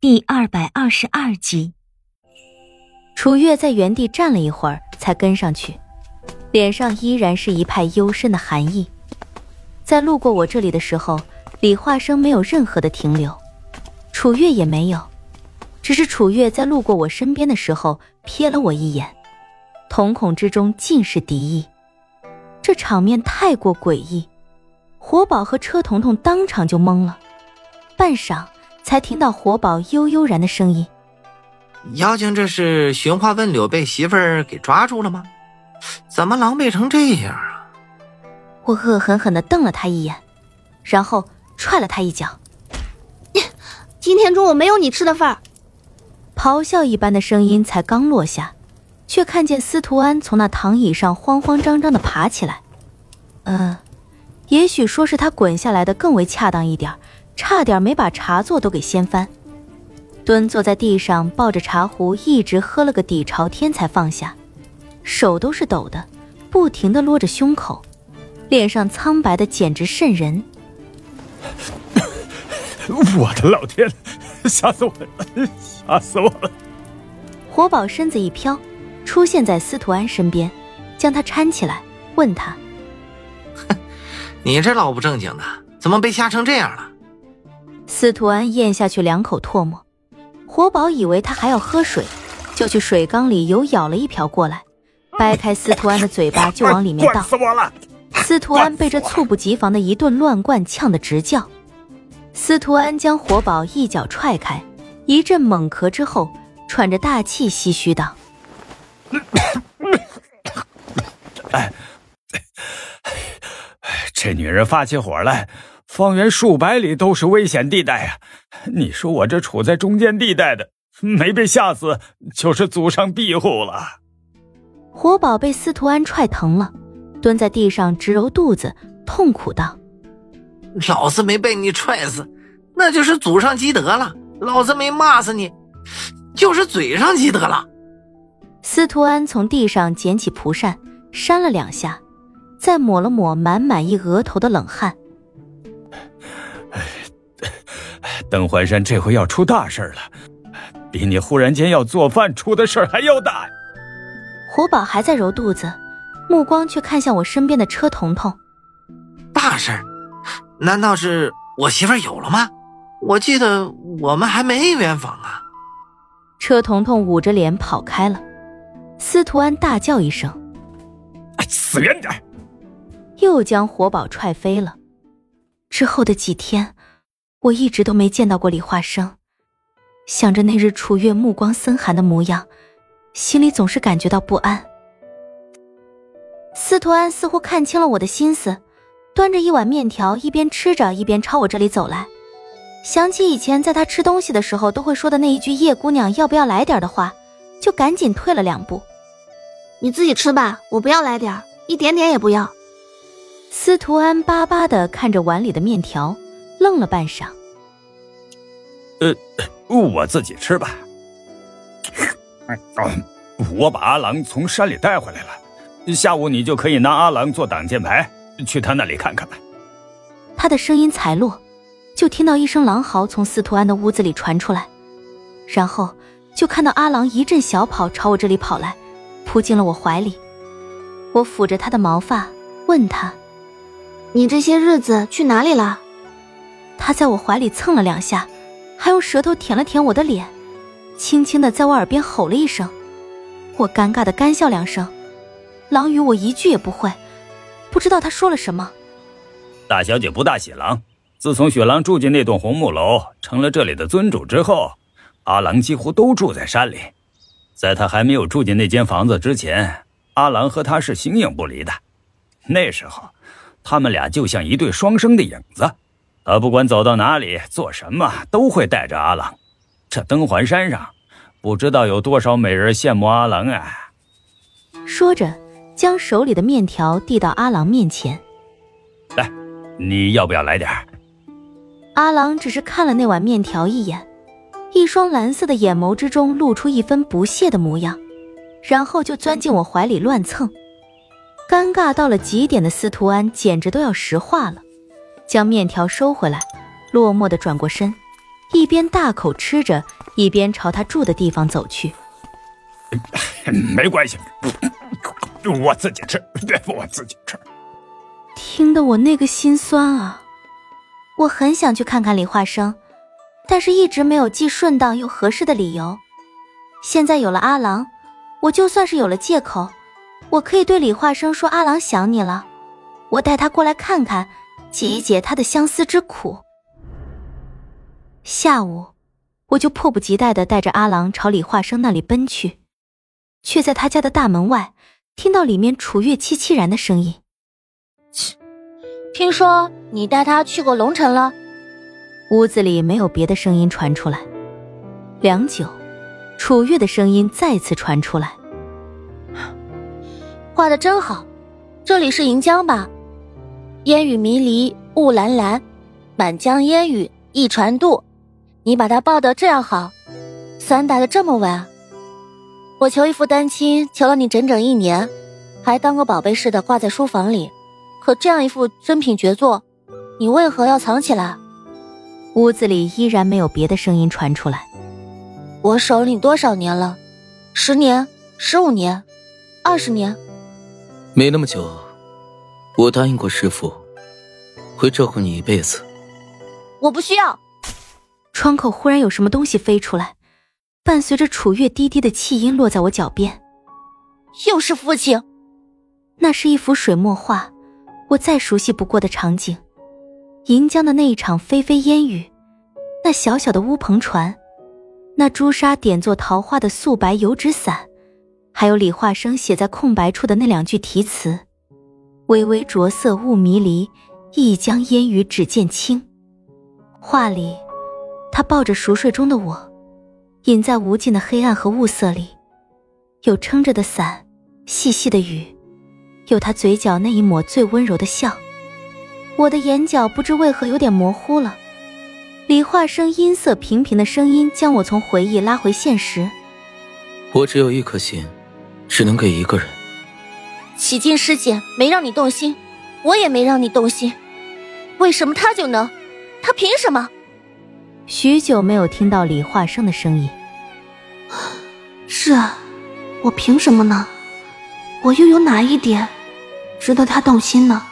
第二百二十二集，楚月在原地站了一会儿，才跟上去，脸上依然是一派幽深的寒意。在路过我这里的时候，李化生没有任何的停留，楚月也没有，只是楚月在路过我身边的时候瞥了我一眼，瞳孔之中尽是敌意。这场面太过诡异，活宝和车彤彤当场就懵了，半晌。才听到活宝悠悠然的声音：“妖精，这是寻花问柳被媳妇儿给抓住了吗？怎么狼狈成这样啊？”我恶狠狠的瞪了他一眼，然后踹了他一脚：“ 今天中午没有你吃的份儿！”咆哮一般的声音才刚落下，却看见司徒安从那躺椅上慌慌张张的爬起来。嗯，也许说是他滚下来的更为恰当一点。差点没把茶座都给掀翻，蹲坐在地上，抱着茶壶，一直喝了个底朝天才放下，手都是抖的，不停的撸着胸口，脸上苍白的简直瘆人。我的老天，吓死我了，吓死我了！活宝身子一飘，出现在司徒安身边，将他搀起来，问他：“哼，你这老不正经的，怎么被吓成这样了？”司徒安咽下去两口唾沫，活宝以为他还要喝水，就去水缸里又舀了一瓢过来，掰开司徒安的嘴巴就往里面倒。死我了！司徒安被这猝不及防的一顿乱灌呛得直叫。司徒安将活宝一脚踹开，一阵猛咳之后，喘着大气唏嘘道：“哎，这女人发起火来。”方圆数百里都是危险地带呀！你说我这处在中间地带的，没被吓死就是祖上庇护了。活宝被司徒安踹疼了，蹲在地上直揉肚子，痛苦道：“老子没被你踹死，那就是祖上积德了；老子没骂死你，就是嘴上积德了。”司徒安从地上捡起蒲扇，扇了两下，再抹了抹满满一额头的冷汗。邓环山这回要出大事了，比你忽然间要做饭出的事还要大。胡宝还在揉肚子，目光却看向我身边的车彤彤。大事？难道是我媳妇有了吗？我记得我们还没圆房啊。车彤彤捂着脸跑开了。司徒安大叫一声：“死远点！”又将活宝踹飞了。之后的几天。我一直都没见到过李化生，想着那日楚月目光森寒的模样，心里总是感觉到不安。司徒安似乎看清了我的心思，端着一碗面条，一边吃着一边朝我这里走来。想起以前在他吃东西的时候都会说的那一句“叶姑娘要不要来点”的话，就赶紧退了两步。你自己吃吧，我不要来点一点点也不要。司徒安巴巴的看着碗里的面条。愣了半晌，呃，我自己吃吧。我把阿郎从山里带回来了，下午你就可以拿阿郎做挡箭牌，去他那里看看吧。他的声音才落，就听到一声狼嚎从司徒安的屋子里传出来，然后就看到阿郎一阵小跑朝我这里跑来，扑进了我怀里。我抚着他的毛发，问他：“你这些日子去哪里了？”他在我怀里蹭了两下，还用舌头舔了舔我的脸，轻轻的在我耳边吼了一声。我尴尬的干笑两声，狼语我一句也不会，不知道他说了什么。大小姐不大喜狼，自从雪狼住进那栋红木楼，成了这里的尊主之后，阿郎几乎都住在山里。在他还没有住进那间房子之前，阿郎和他是形影不离的。那时候，他们俩就像一对双生的影子。他不管走到哪里做什么，都会带着阿郎。这登环山上，不知道有多少美人羡慕阿郎啊！说着，将手里的面条递到阿郎面前。来，你要不要来点阿郎只是看了那碗面条一眼，一双蓝色的眼眸之中露出一分不屑的模样，然后就钻进我怀里乱蹭。尴尬到了极点的司徒安简直都要石化了。将面条收回来，落寞的转过身，一边大口吃着，一边朝他住的地方走去。没关系，我自己吃，我自己吃。听得我那个心酸啊！我很想去看看李化生，但是一直没有既顺当又合适的理由。现在有了阿郎，我就算是有了借口，我可以对李化生说：“阿郎想你了，我带他过来看看，解一解他的相思之苦。”下午，我就迫不及待的带着阿郎朝李化生那里奔去，却在他家的大门外听到里面楚月凄凄然的声音：“切，听说你带他去过龙城了。”屋子里没有别的声音传出来，良久。楚月的声音再次传出来：“画的真好，这里是银江吧？烟雨迷离雾蓝蓝，满江烟雨一船渡。你把它抱得这样好，伞打得这么稳。我求一副丹青，求了你整整一年，还当个宝贝似的挂在书房里。可这样一副珍品绝作，你为何要藏起来？”屋子里依然没有别的声音传出来。我守你多少年了？十年、十五年、二十年？没那么久。我答应过师傅，会照顾你一辈子。我不需要。窗口忽然有什么东西飞出来，伴随着楚月低低的气音落在我脚边。又是父亲。那是一幅水墨画，我再熟悉不过的场景。银江的那一场霏霏烟雨，那小小的乌篷船。那朱砂点作桃花的素白油纸伞，还有李化生写在空白处的那两句题词：“微微着色雾迷离，一江烟雨只见青。”画里，他抱着熟睡中的我，隐在无尽的黑暗和雾色里，有撑着的伞，细细的雨，有他嘴角那一抹最温柔的笑。我的眼角不知为何有点模糊了。李化生音色平平的声音将我从回忆拉回现实。我只有一颗心，只能给一个人。启静师姐没让你动心，我也没让你动心，为什么他就能？他凭什么？许久没有听到李化生的声音。是啊，我凭什么呢？我又有哪一点值得他动心呢？